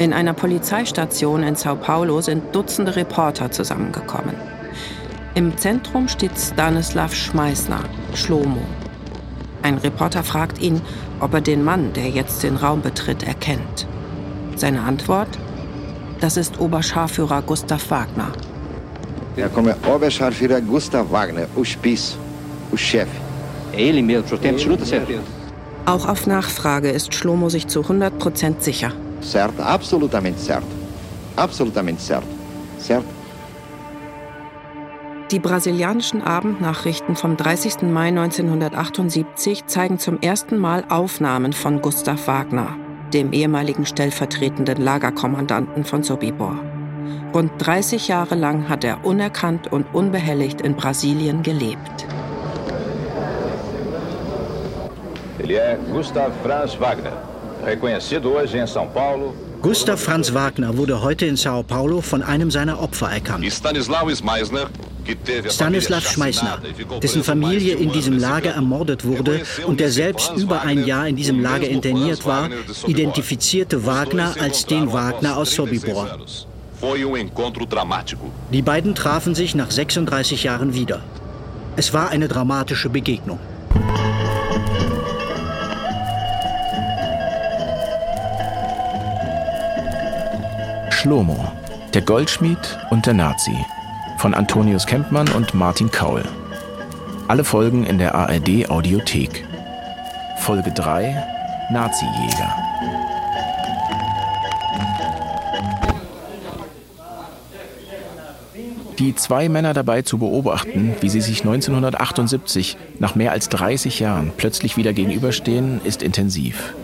In einer Polizeistation in Sao Paulo sind Dutzende Reporter zusammengekommen. Im Zentrum steht Stanislav Schmeißner, Schlomo. Ein Reporter fragt ihn, ob er den Mann, der jetzt den Raum betritt, erkennt. Seine Antwort? Das ist Oberscharführer Gustav Wagner. Ja come Oberscharführer Gustav Wagner, o Spitz, o chefe. É ele mesmo, tem absoluta certeza. Auch auf Nachfrage ist Schlomo sich zu 100% sicher. Certo, absolutamente certo. Absolutamente certo. Certo? Die brasilianischen Abendnachrichten vom 30. Mai 1978 zeigen zum ersten Mal Aufnahmen von Gustav Wagner, dem ehemaligen stellvertretenden Lagerkommandanten von Sobibor. Rund 30 Jahre lang hat er unerkannt und unbehelligt in Brasilien gelebt. Ele é Gustav Franz Wagner, Gustav Franz Wagner wurde heute in Sao Paulo von einem seiner Opfer erkannt. Stanislav Schmeissner, Schmeißner, dessen Familie in diesem Lager ermordet wurde und der selbst über ein Jahr in diesem Lager interniert war, identifizierte Wagner als den Wagner aus Sobibor. Die beiden trafen sich nach 36 Jahren wieder. Es war eine dramatische Begegnung. Schlomo, der Goldschmied und der Nazi von Antonius Kempmann und Martin Kaul. Alle Folgen in der ARD Audiothek. Folge 3 Nazi-Jäger. Die zwei Männer dabei zu beobachten, wie sie sich 1978 nach mehr als 30 Jahren plötzlich wieder gegenüberstehen, ist intensiv.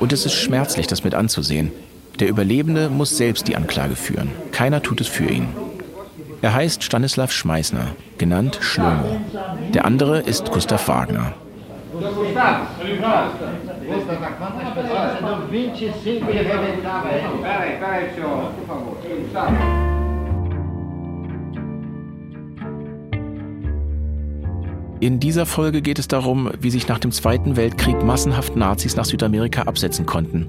Und es ist schmerzlich, das mit anzusehen. Der Überlebende muss selbst die Anklage führen. Keiner tut es für ihn. Er heißt Stanislav Schmeißner, genannt Schlomo. Der andere ist Gustav Wagner. In dieser Folge geht es darum, wie sich nach dem Zweiten Weltkrieg massenhaft Nazis nach Südamerika absetzen konnten,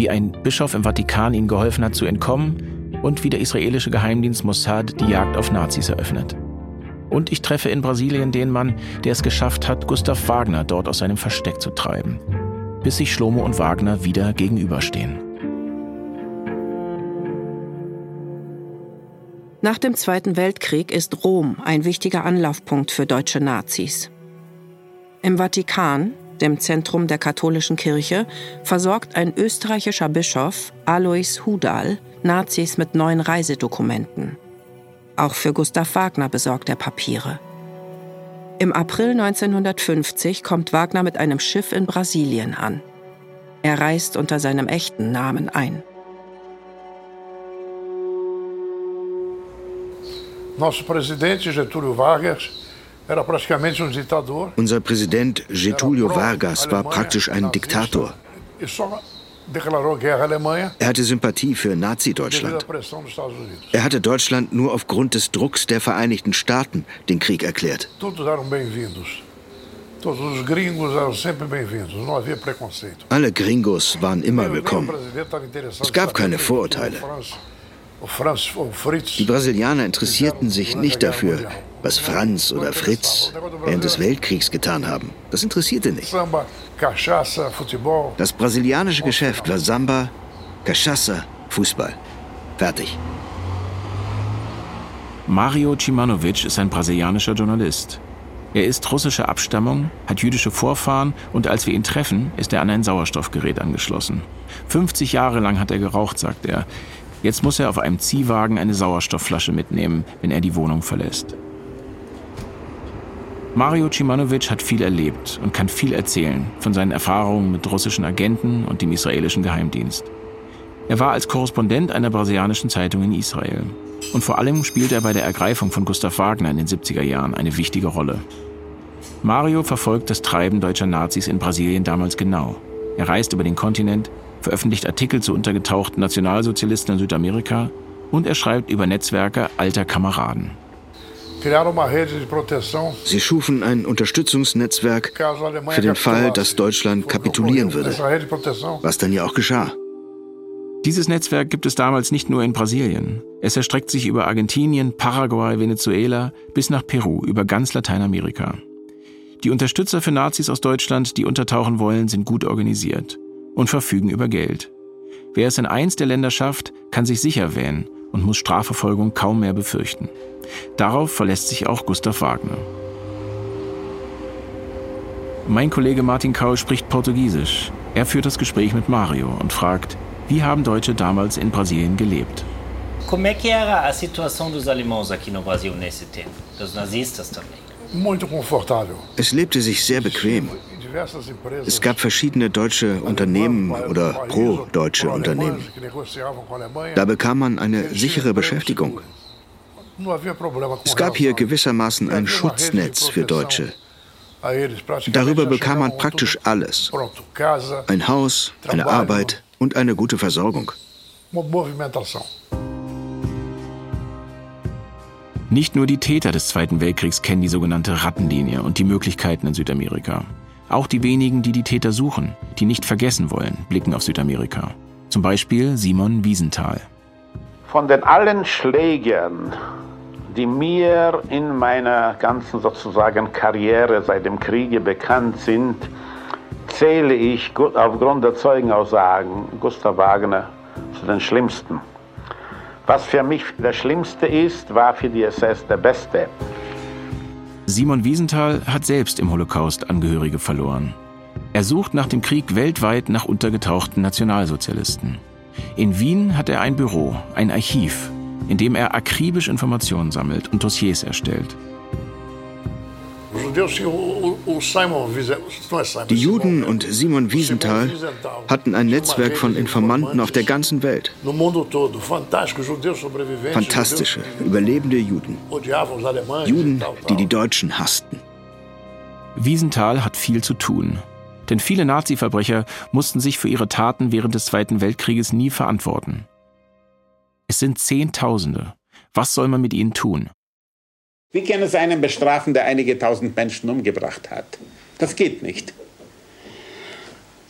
wie ein Bischof im Vatikan ihnen geholfen hat zu entkommen und wie der israelische Geheimdienst Mossad die Jagd auf Nazis eröffnet. Und ich treffe in Brasilien den Mann, der es geschafft hat, Gustav Wagner dort aus seinem Versteck zu treiben, bis sich Schlomo und Wagner wieder gegenüberstehen. Nach dem Zweiten Weltkrieg ist Rom ein wichtiger Anlaufpunkt für deutsche Nazis. Im Vatikan, dem Zentrum der katholischen Kirche, versorgt ein österreichischer Bischof, Alois Hudal, Nazis mit neuen Reisedokumenten. Auch für Gustav Wagner besorgt er Papiere. Im April 1950 kommt Wagner mit einem Schiff in Brasilien an. Er reist unter seinem echten Namen ein. Nosso presidente Getúlio Vargas Unser Präsident Getúlio Vargas war praktisch ein Diktator. E Er hatte Sympathie für Nazi-Deutschland. Er hatte Deutschland nur aufgrund des Drucks der Vereinigten Staaten den Krieg erklärt. Alle Gringos waren immer willkommen. Es gab keine Vorurteile. Die Brasilianer interessierten sich nicht dafür, was Franz oder Fritz während des Weltkriegs getan haben. Das interessierte nicht. Das brasilianische Geschäft war Samba, Cachaça, Fußball. Fertig. Mario Cimanovic ist ein brasilianischer Journalist. Er ist russischer Abstammung, hat jüdische Vorfahren und als wir ihn treffen, ist er an ein Sauerstoffgerät angeschlossen. 50 Jahre lang hat er geraucht, sagt er. Jetzt muss er auf einem Ziehwagen eine Sauerstoffflasche mitnehmen, wenn er die Wohnung verlässt. Mario Cimanovic hat viel erlebt und kann viel erzählen von seinen Erfahrungen mit russischen Agenten und dem israelischen Geheimdienst. Er war als Korrespondent einer brasilianischen Zeitung in Israel. Und vor allem spielt er bei der Ergreifung von Gustav Wagner in den 70er Jahren eine wichtige Rolle. Mario verfolgt das Treiben deutscher Nazis in Brasilien damals genau. Er reist über den Kontinent, veröffentlicht Artikel zu untergetauchten Nationalsozialisten in Südamerika und er schreibt über Netzwerke alter Kameraden. Sie schufen ein Unterstützungsnetzwerk für den Fall, dass Deutschland kapitulieren würde, was dann ja auch geschah. Dieses Netzwerk gibt es damals nicht nur in Brasilien. Es erstreckt sich über Argentinien, Paraguay, Venezuela bis nach Peru, über ganz Lateinamerika. Die Unterstützer für Nazis aus Deutschland, die untertauchen wollen, sind gut organisiert und verfügen über Geld. Wer es in eins der Länder schafft, kann sich sicher wähnen und muss Strafverfolgung kaum mehr befürchten. Darauf verlässt sich auch Gustav Wagner. Mein Kollege Martin Kaul spricht Portugiesisch. Er führt das Gespräch mit Mario und fragt, wie haben Deutsche damals in Brasilien gelebt? Como é que era a situação dos alemãos aqui no Brasil nesse tempo? Dos nazistas também? Muito confortável. Es lebte sich sehr bequem. Es gab verschiedene deutsche Unternehmen oder pro-deutsche Unternehmen. Da bekam man eine sichere Beschäftigung. Es gab hier gewissermaßen ein Schutznetz für Deutsche. Darüber bekam man praktisch alles. Ein Haus, eine Arbeit, und eine gute Versorgung. Nicht nur die Täter des Zweiten Weltkriegs kennen die sogenannte Rattenlinie und die Möglichkeiten in Südamerika. Auch die wenigen, die die Täter suchen, die nicht vergessen wollen, blicken auf Südamerika. Zum Beispiel Simon Wiesenthal. Von den allen Schlägern, die mir in meiner ganzen sozusagen Karriere seit dem Kriege bekannt sind, zähle ich aufgrund der Zeugenaussagen Gustav Wagner zu den Schlimmsten. Was für mich der Schlimmste ist, war für die SS der Beste. Simon Wiesenthal hat selbst im Holocaust Angehörige verloren. Er sucht nach dem Krieg weltweit nach untergetauchten Nationalsozialisten. In Wien hat er ein Büro, ein Archiv, in dem er akribisch Informationen sammelt und Dossiers erstellt. Die Juden und Simon Wiesenthal hatten ein Netzwerk von Informanten auf der ganzen Welt. Fantastische, überlebende Juden. Juden, die die Deutschen hassten. Wiesenthal hat viel zu tun. Denn viele Nazi-Verbrecher mussten sich für ihre Taten während des Zweiten Weltkrieges nie verantworten. Es sind Zehntausende. Was soll man mit ihnen tun? Wie kann es einen bestrafen, der einige tausend Menschen umgebracht hat? Das geht nicht.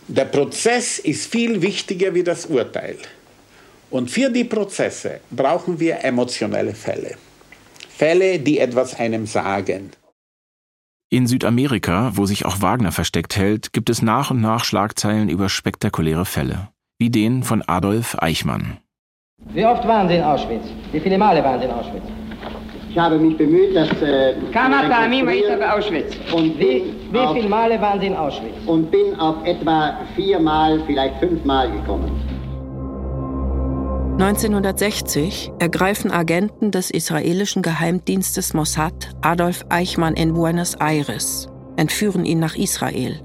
Der Prozess ist viel wichtiger wie das Urteil. Und für die Prozesse brauchen wir emotionelle Fälle. Fälle, die etwas einem sagen. In Südamerika, wo sich auch Wagner versteckt hält, gibt es nach und nach Schlagzeilen über spektakuläre Fälle, wie den von Adolf Eichmann. Wie oft waren Sie in Auschwitz? Wie viele Male waren Sie in Auschwitz? Ich habe mich bemüht, dass... Äh, Kamatami war Auschwitz. Und wie, wie viele Male waren Sie in Auschwitz? Und bin auf etwa viermal, vielleicht fünfmal gekommen. 1960 ergreifen Agenten des israelischen Geheimdienstes Mossad Adolf Eichmann in Buenos Aires, entführen ihn nach Israel.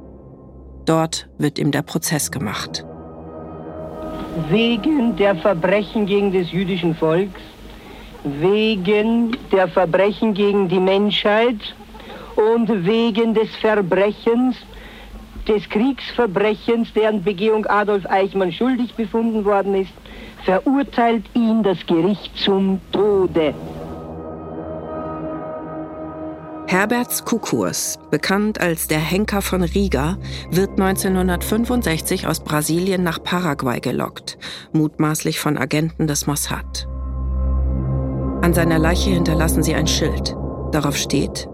Dort wird ihm der Prozess gemacht. Wegen der Verbrechen gegen das jüdischen Volks wegen der Verbrechen gegen die Menschheit und wegen des Verbrechens, des Kriegsverbrechens, deren Begehung Adolf Eichmann schuldig befunden worden ist, verurteilt ihn das Gericht zum Tode. Herberts Kukurs, bekannt als der Henker von Riga, wird 1965 aus Brasilien nach Paraguay gelockt, mutmaßlich von Agenten des Mossad. An seiner Leiche hinterlassen sie ein Schild. Darauf steht,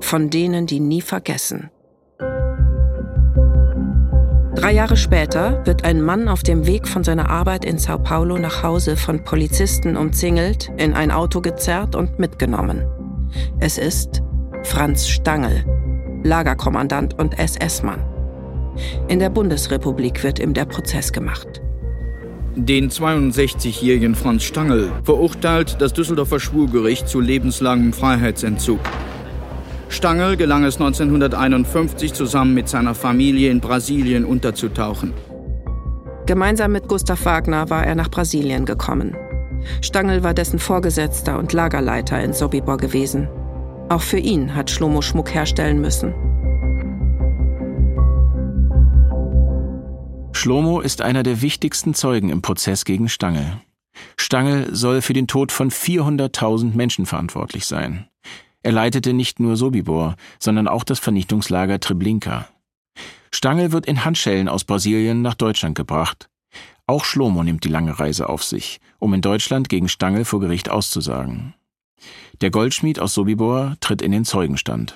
von denen, die nie vergessen. Drei Jahre später wird ein Mann auf dem Weg von seiner Arbeit in Sao Paulo nach Hause von Polizisten umzingelt, in ein Auto gezerrt und mitgenommen. Es ist Franz Stangl, Lagerkommandant und SS-Mann. In der Bundesrepublik wird ihm der Prozess gemacht. Den 62-jährigen Franz Stangl verurteilt das Düsseldorfer Schwurgericht zu lebenslangem Freiheitsentzug. Stangl gelang es 1951 zusammen mit seiner Familie in Brasilien unterzutauchen. Gemeinsam mit Gustav Wagner war er nach Brasilien gekommen. Stangl war dessen Vorgesetzter und Lagerleiter in Sobibor gewesen. Auch für ihn hat Schlomo Schmuck herstellen müssen. Schlomo ist einer der wichtigsten Zeugen im Prozess gegen Stangl. Stangl soll für den Tod von 400.000 Menschen verantwortlich sein. Er leitete nicht nur Sobibor, sondern auch das Vernichtungslager Treblinka. Stangl wird in Handschellen aus Brasilien nach Deutschland gebracht. Auch Schlomo nimmt die lange Reise auf sich, um in Deutschland gegen Stangl vor Gericht auszusagen. Der Goldschmied aus Sobibor tritt in den Zeugenstand.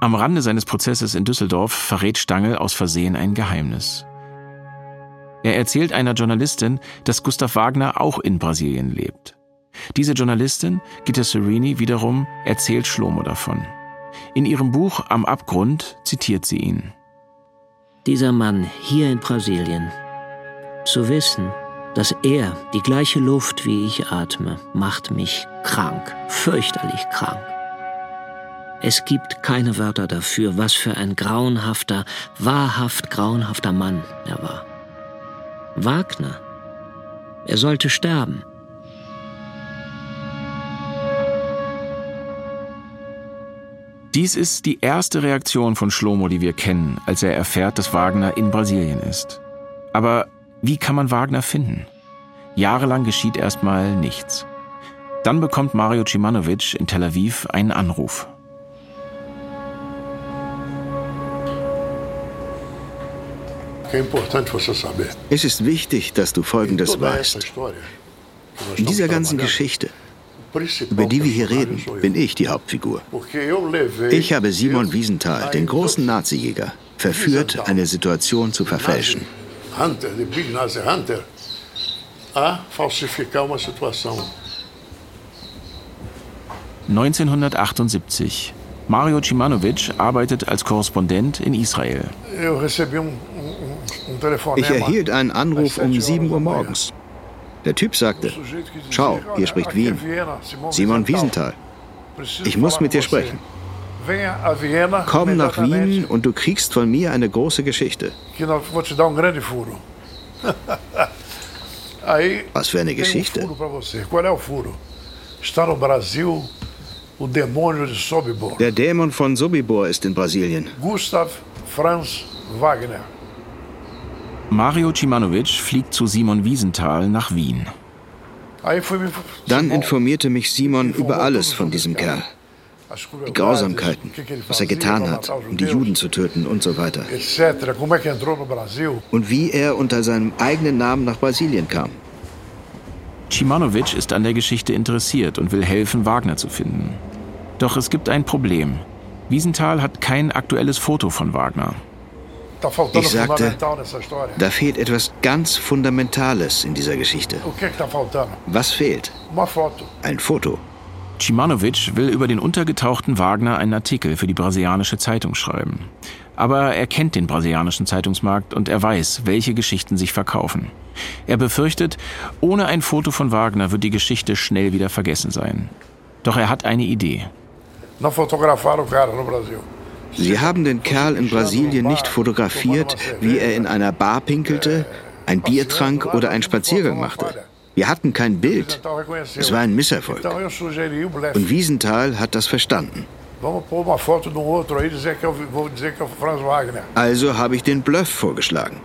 Am Rande seines Prozesses in Düsseldorf verrät Stangl aus Versehen ein Geheimnis. Er erzählt einer Journalistin, dass Gustav Wagner auch in Brasilien lebt. Diese Journalistin, Gitta Serini, wiederum erzählt Schlomo davon. In ihrem Buch Am Abgrund zitiert sie ihn. Dieser Mann hier in Brasilien, zu wissen, dass er die gleiche Luft wie ich atme, macht mich krank, fürchterlich krank. Es gibt keine Wörter dafür, was für ein grauenhafter, wahrhaft grauenhafter Mann er war. Wagner, er sollte sterben. Dies ist die erste Reaktion von Schlomo, die wir kennen, als er erfährt, dass Wagner in Brasilien ist. Aber wie kann man Wagner finden? Jahrelang geschieht erstmal nichts. Dann bekommt Mario Cimanovic in Tel Aviv einen Anruf. Es ist wichtig, dass du Folgendes weißt. In dieser ganzen Geschichte über die wir hier reden, bin ich die Hauptfigur. Ich habe Simon Wiesenthal, den großen Nazijäger, verführt, eine Situation zu verfälschen. 1978. Mario Cimanovic arbeitet als Korrespondent in Israel. Ich erhielt einen Anruf um 7 Uhr morgens. Der Typ sagte, schau, hier spricht Wien. Simon Wiesenthal. Ich muss mit dir sprechen. Komm nach Wien und du kriegst von mir eine große Geschichte. Was für eine Geschichte? Der Dämon von Sobibor ist in Brasilien. Gustav Franz Wagner. Mario Cimanovic fliegt zu Simon Wiesenthal nach Wien. Dann informierte mich Simon über alles von diesem Kerl. Die Grausamkeiten, was er getan hat, um die Juden zu töten und so weiter. Und wie er unter seinem eigenen Namen nach Brasilien kam. Cimanovic ist an der Geschichte interessiert und will helfen, Wagner zu finden. Doch es gibt ein Problem. Wiesenthal hat kein aktuelles Foto von Wagner. Ich sagte, da fehlt etwas ganz Fundamentales in dieser Geschichte. Was fehlt? Ein Foto. Cimanovic will über den untergetauchten Wagner einen Artikel für die brasilianische Zeitung schreiben. Aber er kennt den brasilianischen Zeitungsmarkt und er weiß, welche Geschichten sich verkaufen. Er befürchtet, ohne ein Foto von Wagner wird die Geschichte schnell wieder vergessen sein. Doch er hat eine Idee. Sie haben den Kerl in Brasilien nicht fotografiert, wie er in einer Bar pinkelte, ein Bier trank oder einen Spaziergang machte. Wir hatten kein Bild. Es war ein Misserfolg. Und Wiesenthal hat das verstanden. Also habe ich den Bluff vorgeschlagen.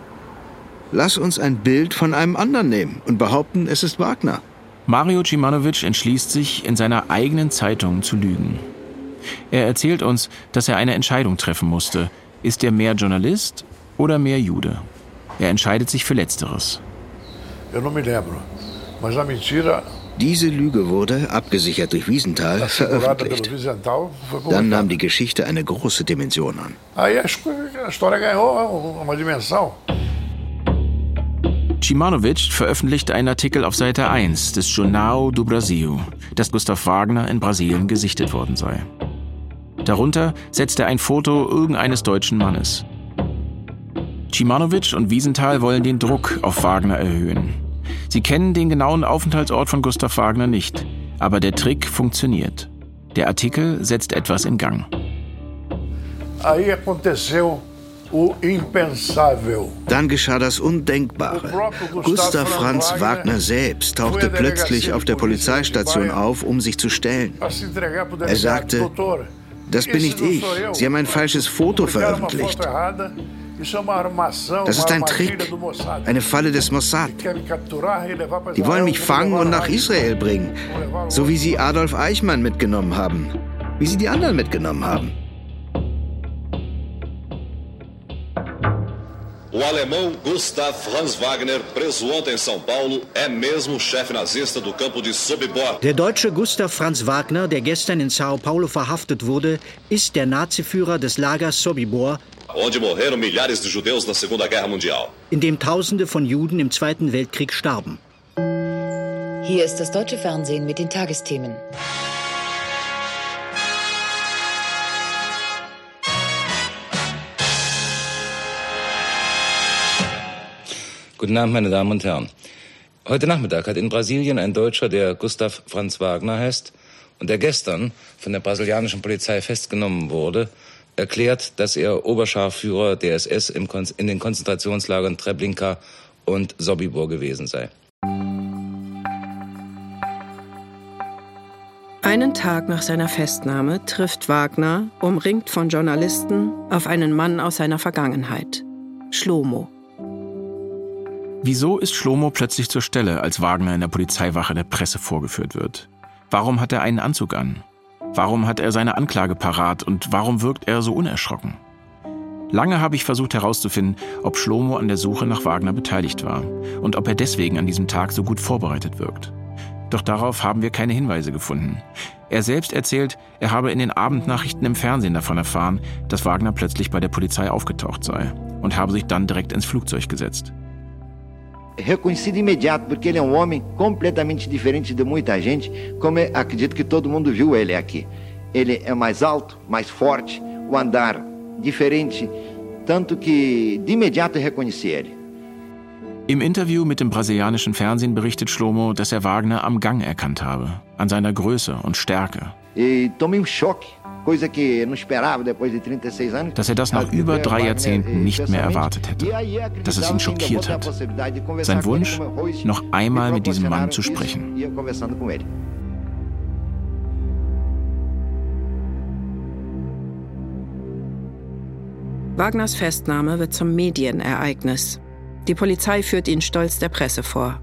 Lass uns ein Bild von einem anderen nehmen und behaupten, es ist Wagner. Mario Cimanovic entschließt sich, in seiner eigenen Zeitung zu lügen. Er erzählt uns, dass er eine Entscheidung treffen musste. Ist er mehr Journalist oder mehr Jude? Er entscheidet sich für Letzteres. Diese Lüge wurde, abgesichert durch Wiesenthal, veröffentlicht. Dann nahm die Geschichte eine große Dimension an. Cimanovic veröffentlichte einen Artikel auf Seite 1 des Jornal do Brasil, dass Gustav Wagner in Brasilien gesichtet worden sei. Darunter setzt er ein Foto irgendeines deutschen Mannes. Cimanovic und Wiesenthal wollen den Druck auf Wagner erhöhen. Sie kennen den genauen Aufenthaltsort von Gustav Wagner nicht, aber der Trick funktioniert. Der Artikel setzt etwas in Gang. Dann geschah das Undenkbare. Gustav Franz Wagner selbst tauchte plötzlich auf der Polizeistation auf, um sich zu stellen. Er sagte, das bin nicht ich. Sie haben ein falsches Foto veröffentlicht. Das ist ein Trick, eine Falle des Mossad. Die wollen mich fangen und nach Israel bringen, so wie sie Adolf Eichmann mitgenommen haben, wie sie die anderen mitgenommen haben. O alemão Gustav Franz Wagner, preso ontem em São Paulo, é mesmo chefe nazista do campo de Sobibor. Der deutsche Gustav Franz Wagner, der gestern in Sao Paulo verhaftet wurde, ist der Naziführer des Lagers Sobibor, onde morreram milhares de judeus na Segunda Guerra Mundial. in dem Tausende von Juden im Zweiten Weltkrieg starben. Hier ist das deutsche Fernsehen mit den Tagesthemen. Guten Abend, meine Damen und Herren. Heute Nachmittag hat in Brasilien ein Deutscher, der Gustav Franz Wagner heißt und der gestern von der brasilianischen Polizei festgenommen wurde, erklärt, dass er Oberscharführer der SS im Kon in den Konzentrationslagern Treblinka und Sobibor gewesen sei. Einen Tag nach seiner Festnahme trifft Wagner, umringt von Journalisten, auf einen Mann aus seiner Vergangenheit, Schlomo. Wieso ist Schlomo plötzlich zur Stelle, als Wagner in der Polizeiwache der Presse vorgeführt wird? Warum hat er einen Anzug an? Warum hat er seine Anklage parat und warum wirkt er so unerschrocken? Lange habe ich versucht herauszufinden, ob Schlomo an der Suche nach Wagner beteiligt war und ob er deswegen an diesem Tag so gut vorbereitet wirkt. Doch darauf haben wir keine Hinweise gefunden. Er selbst erzählt, er habe in den Abendnachrichten im Fernsehen davon erfahren, dass Wagner plötzlich bei der Polizei aufgetaucht sei und habe sich dann direkt ins Flugzeug gesetzt. Reconheci de imediato, porque ele é um homem completamente diferente de muita gente, como eu acredito que todo mundo viu ele aqui. Ele é mais alto, mais forte, o andar diferente, tanto que de imediato eu reconheci ele. Im Interview mit dem brasilianischen Fernsehen berichtet Schlomo, dass er Wagner am Gang erkannt habe, an seiner Größe und Stärke. E tomei um choque, coisa que eu não esperava depois de 36 anos. Dass er das nach über drei Jahrzehnten nicht mehr erwartet hätte, dass es ihn schockiert hat. Sein Wunsch, noch einmal mit diesem Mann zu sprechen. Wagners Festnahme wird zum Medienereignis. Die Polizei führt ihn stolz der Presse vor.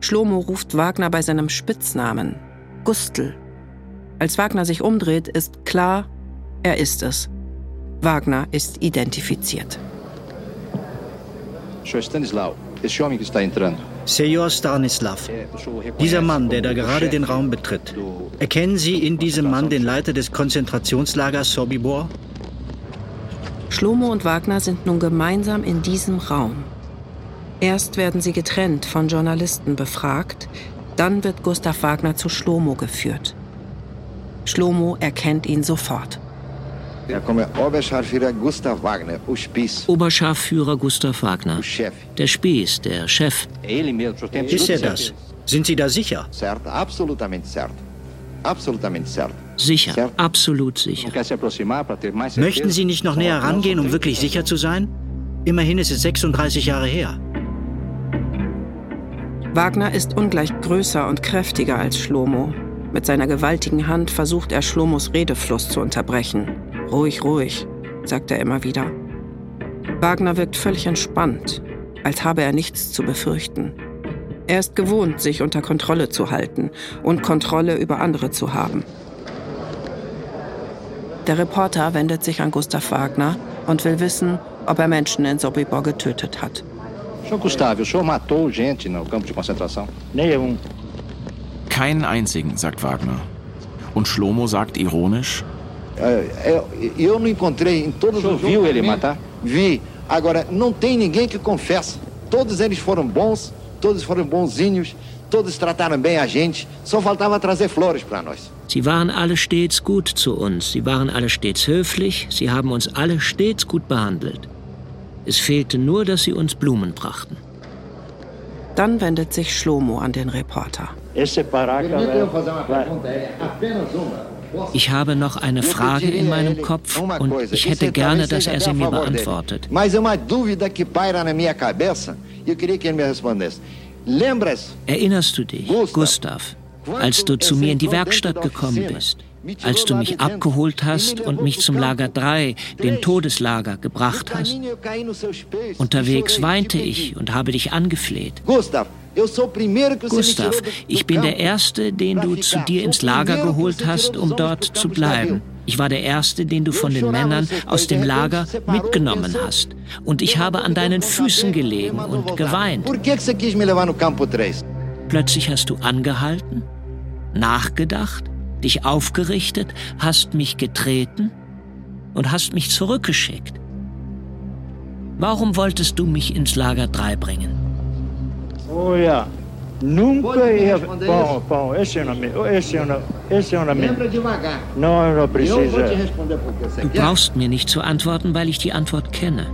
Schlomo ruft Wagner bei seinem Spitznamen, Gustl. Als Wagner sich umdreht, ist klar, er ist es. Wagner ist identifiziert. Senhor Stanislau, esse homem que está entrando, Sejor Stanislav, dieser Mann, der da gerade den Raum betritt, erkennen Sie in diesem Mann den Leiter des Konzentrationslagers Sobibor? Schlomo und Wagner sind nun gemeinsam in diesem Raum. Erst werden sie getrennt von Journalisten befragt, dann wird Gustav Wagner zu Schlomo geführt. Schlomo erkennt ihn sofort. É Oberscharführer Gustav Wagner, o Spieß. Oberscharführer Gustav Wagner. Der Spieß, der Chef. Ist er das? Sind Sie da sicher? Absolutamente. Absolutamente. Sicher, absolut sicher. Möchten Sie nicht noch näher rangehen, um wirklich sicher zu sein? Immerhin ist es 36 Jahre her. Wagner ist ungleich größer und kräftiger als Schlomo. Mit seiner gewaltigen Hand versucht er Schlomos Redefluss zu unterbrechen. Ruhig, ruhig, sagt er immer wieder. Wagner wirkt völlig entspannt, als habe er nichts zu befürchten. Er ist gewohnt, sich unter Kontrolle zu halten und Kontrolle über andere zu haben. Der Reporter wendet sich an Gustav Wagner und will wissen, ob er Menschen in Sobibor getötet hat. Senhor Gustavo, o senhor matou gente no campo de concentração? Nenhum. Keinen einzigen, sagt Wagner. Und Schlomo sagt ironisch, Eu não encontrei em todos os viu ele matar? Vi. Agora, não tem ninguém que confessa. Todos eles foram bons, todos foram bonzinhos, todos trataram bem a gente. Só faltava trazer flores para nós. Sie waren alle stets gut zu uns, sie waren alle stets höflich, sie haben uns alle stets gut behandelt. Es fehlte nur, dass sie uns Blumen brachten. Dann wendet sich Schlomo an den Reporter. Ich habe noch eine Frage in meinem Kopf und ich hätte gerne, dass er sie mir beantwortet. E Erinnerst du dich, Gustav, als du zu mir in die Werkstatt gekommen bist, als du mich abgeholt hast und mich zum Lager 3, dem Todeslager, gebracht hast? Unterwegs weinte ich und habe dich angefleht. Gustav, Gustav, ich bin der Erste, den du zu dir ins Lager geholt hast, um dort zu bleiben. Ich war der Erste, den du von den Männern aus dem Lager mitgenommen hast. Und ich habe an deinen Füßen gelegen und geweint. Plötzlich hast du angehalten, nachgedacht, dich aufgerichtet, hast mich getreten und hast mich zurückgeschickt. Warum wolltest du mich ins Lager 3 bringen? Oh ja, Nunca ia. Bom, bom, esse é o nome. Esse é o nome. Esse é o nome. Não, não precisa. Du brauchst mir nicht zu antworten, weil ich die Antwort kenne.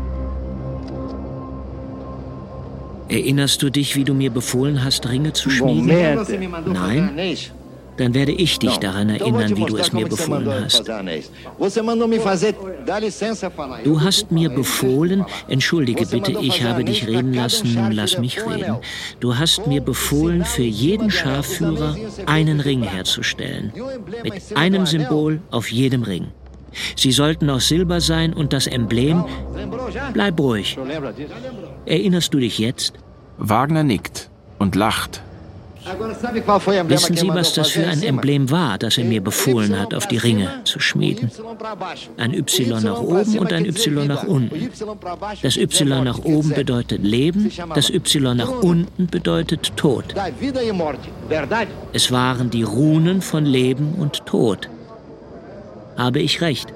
Erinnerst du dich, wie du mir befohlen hast, Ringe zu schmieden? Nein? Dann werde ich dich daran erinnern, wie du es mir befohlen hast. Du hast mir befohlen, entschuldige bitte, ich habe dich reden lassen, lass mich reden. Du hast mir befohlen, für jeden Schafführer einen Ring herzustellen, mit einem Symbol auf jedem Ring. Sie sollten aus Silber sein und das Emblem, bleib ruhig. Erinnerst du dich jetzt? Wagner nickt und lacht Wissen Sie, was das für ein Emblem war, das er mir befohlen hat, auf die Ringe zu schmieden? Ein Y nach oben und ein Y nach unten. Das Y nach oben bedeutet Leben, das Y nach unten bedeutet Tod. Es waren die Runen von Leben und Tod. Habe ich recht?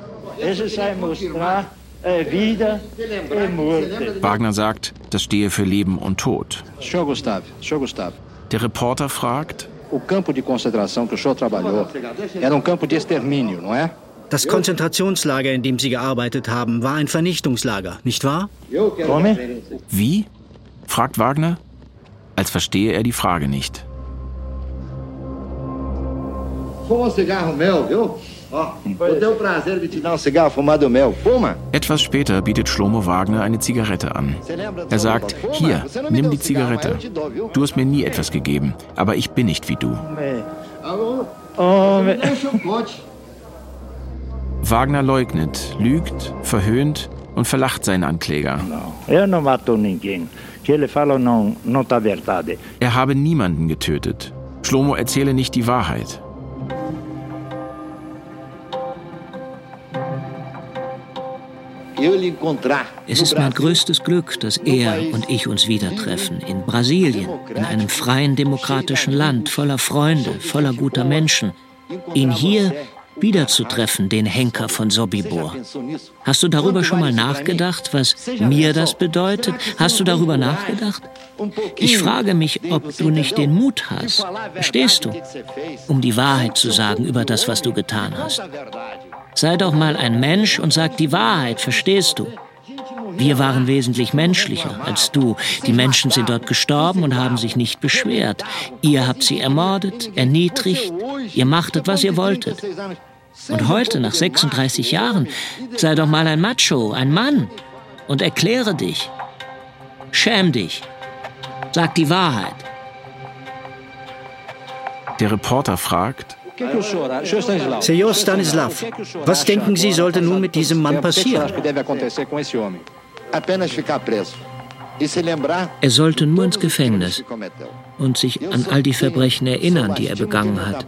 Wagner sagt, das stehe für Leben und Tod. Senhor Gustavo. Der Reporter fragt? Das Konzentrationslager, in dem Sie gearbeitet haben, war ein Vernichtungslager, nicht wahr? Wie? fragt Wagner, als verstehe er die Frage nicht. Fuma um cigarro meu, viu? Etwas später bietet Schlomo Wagner eine Zigarette an. Er sagt, hier, nimm die Zigarette. Du hast mir nie etwas gegeben, aber ich bin nicht wie du. Wagner leugnet, lügt, verhöhnt und verlacht seinen Ankläger. Er habe niemanden getötet. Schlomo erzähle nicht die Wahrheit. Es ist mein größtes Glück, dass er und ich uns wieder treffen. In Brasilien, in einem freien demokratischen Land, voller Freunde, voller guter Menschen. Ihn hier wiederzutreffen, den Henker von Sobibor. Hast du darüber schon mal nachgedacht, was mir das bedeutet? Hast du darüber nachgedacht? Ich frage mich, ob du nicht den Mut hast, verstehst du, um die Wahrheit zu sagen über das, was du getan hast. Sei doch mal ein Mensch und sag die Wahrheit, verstehst du? Wir waren wesentlich menschlicher als du. Die Menschen sind dort gestorben und haben sich nicht beschwert. Ihr habt sie ermordet, erniedrigt, ihr machtet, was ihr wolltet. Und heute, nach 36 Jahren, sei doch mal ein Macho, ein Mann und erkläre dich. Schäm dich. Sag die Wahrheit. Der Reporter fragt, Senor Stanislav, was denken Sie, sollte nun mit diesem Mann passieren? Er sollte nur ins Gefängnis und sich an all die Verbrechen erinnern, die er begangen hat.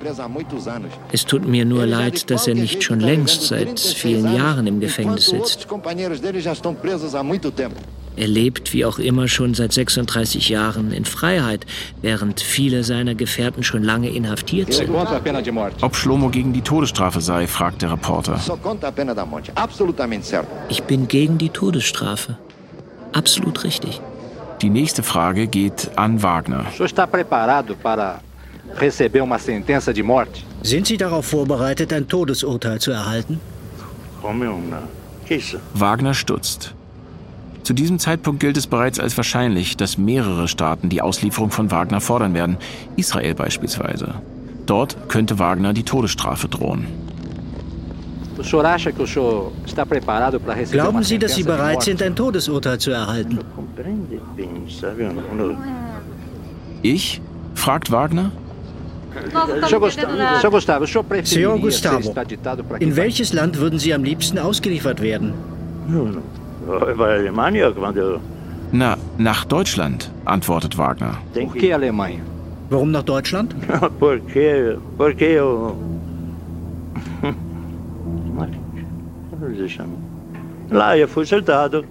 Es tut mir nur leid, dass er nicht schon längst seit vielen Jahren im Gefängnis sitzt. Er lebt wie auch immer schon seit 36 Jahren in Freiheit, während viele seiner Gefährten schon lange inhaftiert sind. Ob Schlomo gegen die Todesstrafe sei, fragt der Reporter. Ich bin gegen die Todesstrafe. Absolut richtig. Die nächste Frage geht an Wagner. Sind Sie darauf vorbereitet, ein Todesurteil zu erhalten? Wagner stutzt. Zu diesem Zeitpunkt gilt es bereits als wahrscheinlich, dass mehrere Staaten die Auslieferung von Wagner fordern werden, Israel beispielsweise. Dort könnte Wagner die Todesstrafe drohen. Glauben Sie, dass Sie bereit sind, ein Todesurteil zu erhalten? Ich? fragt Wagner. Senor Gustavo, in welches Land würden Sie am liebsten ausgeliefert werden? Na, nach Deutschland, antwortet Wagner. Warum nach Deutschland?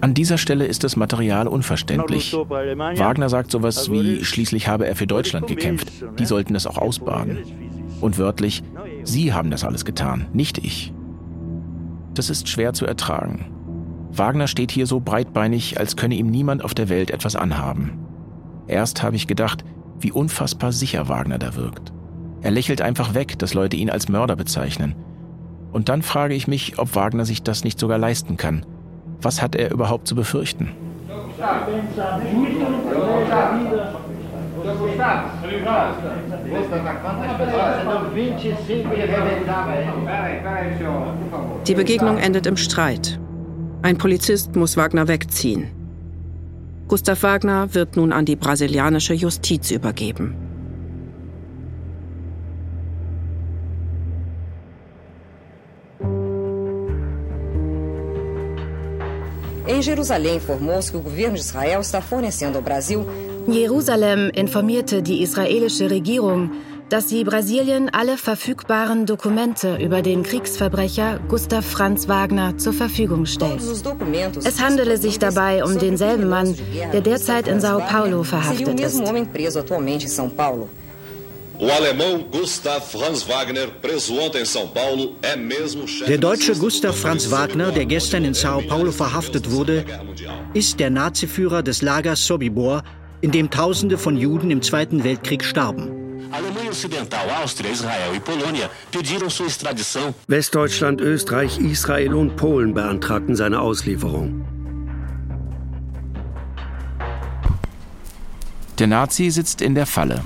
An dieser Stelle ist das Material unverständlich. Wagner sagt sowas wie, schließlich habe er für Deutschland gekämpft. Die sollten es auch ausbaden. Und wörtlich, Sie haben das alles getan, nicht ich. Das ist schwer zu ertragen. Wagner steht hier so breitbeinig, als könne ihm niemand auf der Welt etwas anhaben. Erst habe ich gedacht, wie unfassbar sicher Wagner da wirkt. Er lächelt einfach weg, dass Leute ihn als Mörder bezeichnen. Und dann frage ich mich, ob Wagner sich das nicht sogar leisten kann. Was hat er überhaupt zu befürchten? Die Begegnung endet im Streit. Ein Polizist muss Wagner wegziehen. Gustav Wagner wird nun an die brasilianische Justiz übergeben. Em Jerusalém informou-se que o governo de Israel está fornecendo ao Brasil. Jerusalem informierte die israelische Regierung, dass sie Brasilien alle verfügbaren Dokumente über den Kriegsverbrecher Gustav Franz Wagner zur Verfügung stellt. Es handele sich dabei um denselben Mann, der derzeit in Sao Paulo verhaftet ist. Der deutsche Gustav Franz Wagner, der gestern in Sao Paulo verhaftet wurde, ist der Naziführer des Lagers Sobibor, in dem Tausende von Juden im Zweiten Weltkrieg starben. Westdeutschland, Österreich, Israel und Polen beantragten seine Auslieferung. Der Nazi sitzt in der Falle.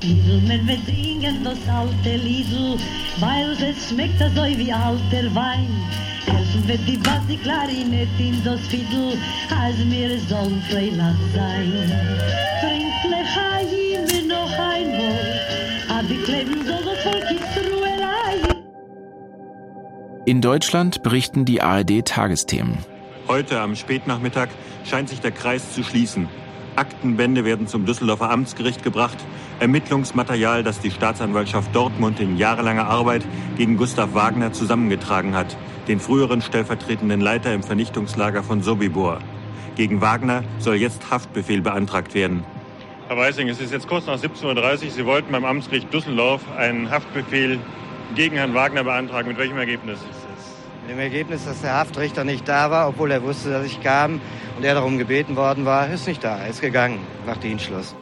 Wir singen das alte Liesel, weil es schmeckt so wie alter Wein. Helfen wird die Bass, die Klarinette in das Fiedel, als wir sollen freilach sein. In Deutschland berichten die ARD-Tagesthemen. Heute am Spätnachmittag scheint sich der Kreis zu schließen. Aktenbände werden zum Düsseldorfer Amtsgericht gebracht. Ermittlungsmaterial, das die Staatsanwaltschaft Dortmund in jahrelanger Arbeit gegen Gustav Wagner zusammengetragen hat, den früheren stellvertretenden Leiter im Vernichtungslager von Sobibor. Gegen Wagner soll jetzt Haftbefehl beantragt werden. Herr Weißing, es ist jetzt kurz nach 17.30 Uhr. Sie wollten beim Amtsgericht Düsseldorf einen Haftbefehl gegen Herrn Wagner beantragen. Mit welchem Ergebnis? Dem Ergebnis, dass der Haftrichter nicht da war, obwohl er wusste, dass ich kam und er darum gebeten worden war, ist nicht da. Er ist gegangen nach Dienstschluss.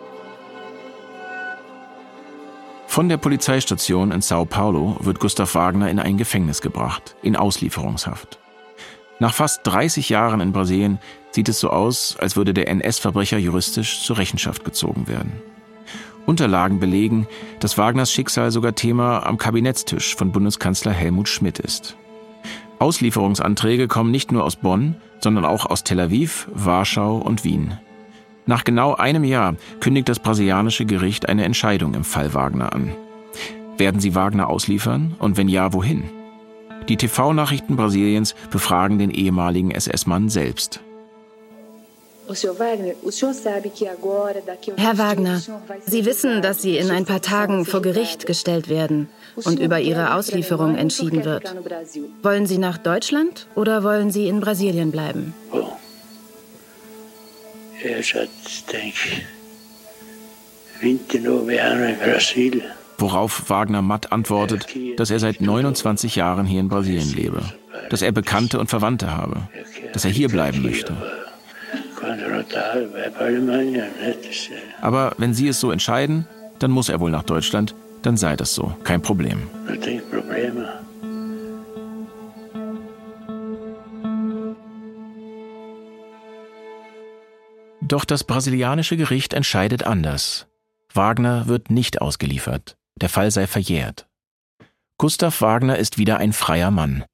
Von der Polizeistation in Sao Paulo wird Gustav Wagner in ein Gefängnis gebracht, in Auslieferungshaft. Nach fast 30 Jahren in Brasilien sieht es so aus, als würde der NS-Verbrecher juristisch zur Rechenschaft gezogen werden. Unterlagen belegen, dass Wagners Schicksal sogar Thema am Kabinettstisch von Bundeskanzler Helmut Schmidt ist. Auslieferungsanträge kommen nicht nur aus Bonn, sondern auch aus Tel Aviv, Warschau und Wien. Nach genau einem Jahr kündigt das brasilianische Gericht eine Entscheidung im Fall Wagner an. Werden sie Wagner ausliefern und wenn ja, wohin? Die TV-Nachrichten Brasiliens befragen den ehemaligen SS-Mann selbst. Herr Wagner, Sie wissen, dass Sie in ein paar Tagen vor Gericht gestellt werden und über Ihre Auslieferung entschieden wird. Wollen Sie nach Deutschland oder wollen Sie in Brasilien bleiben? Worauf Wagner matt antwortet, dass er seit 29 Jahren hier in Brasilien lebe, dass er Bekannte und Verwandte habe, dass er hier bleiben möchte. Aber wenn Sie es so entscheiden, dann muss er wohl nach Deutschland, dann sei das so, kein Problem. Doch das brasilianische Gericht entscheidet anders. Wagner wird nicht ausgeliefert. Der Fall sei verjährt. Gustav Wagner ist wieder ein freier Mann.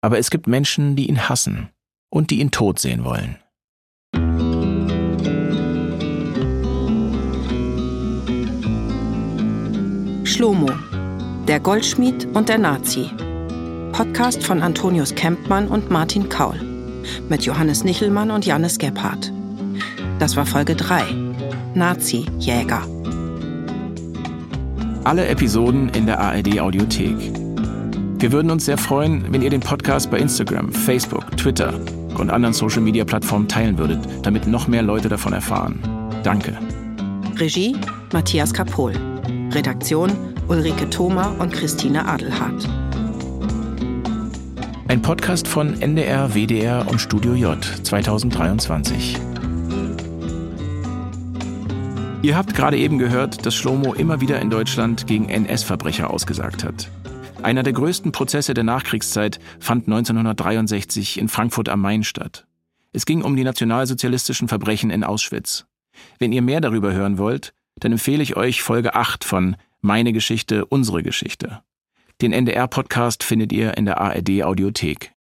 Aber es gibt Menschen, die ihn hassen und die ihn tot sehen wollen. Schlomo, der Goldschmied und der Nazi. Podcast von Antonius Kempmann und Martin Kaul. Mit Johannes Nichelmann und Jannis Gebhardt. Das war Folge 3. Wir würden uns sehr freuen, wenn ihr den Podcast bei Instagram, Facebook, Twitter und anderen Social-Media-Plattformen teilen würdet, damit noch mehr Leute davon erfahren. Danke. Regie Matthias Kapohl. Redaktion Ulrike Thoma und Christine Adelhardt. Ein Podcast von NDR, WDR und Studio J 2023. Ihr habt gerade eben gehört, dass Schlomo immer wieder in Deutschland gegen NS-Verbrecher ausgesagt hat. Einer der größten Prozesse der Nachkriegszeit fand 1963 in Frankfurt am Main statt. Es ging um die nationalsozialistischen Verbrechen in Auschwitz. Wenn ihr mehr darüber hören wollt, dann empfehle ich euch Folge 8 von Meine Geschichte, unsere Geschichte. Den NDR-Podcast findet ihr in der ARD-Audiothek.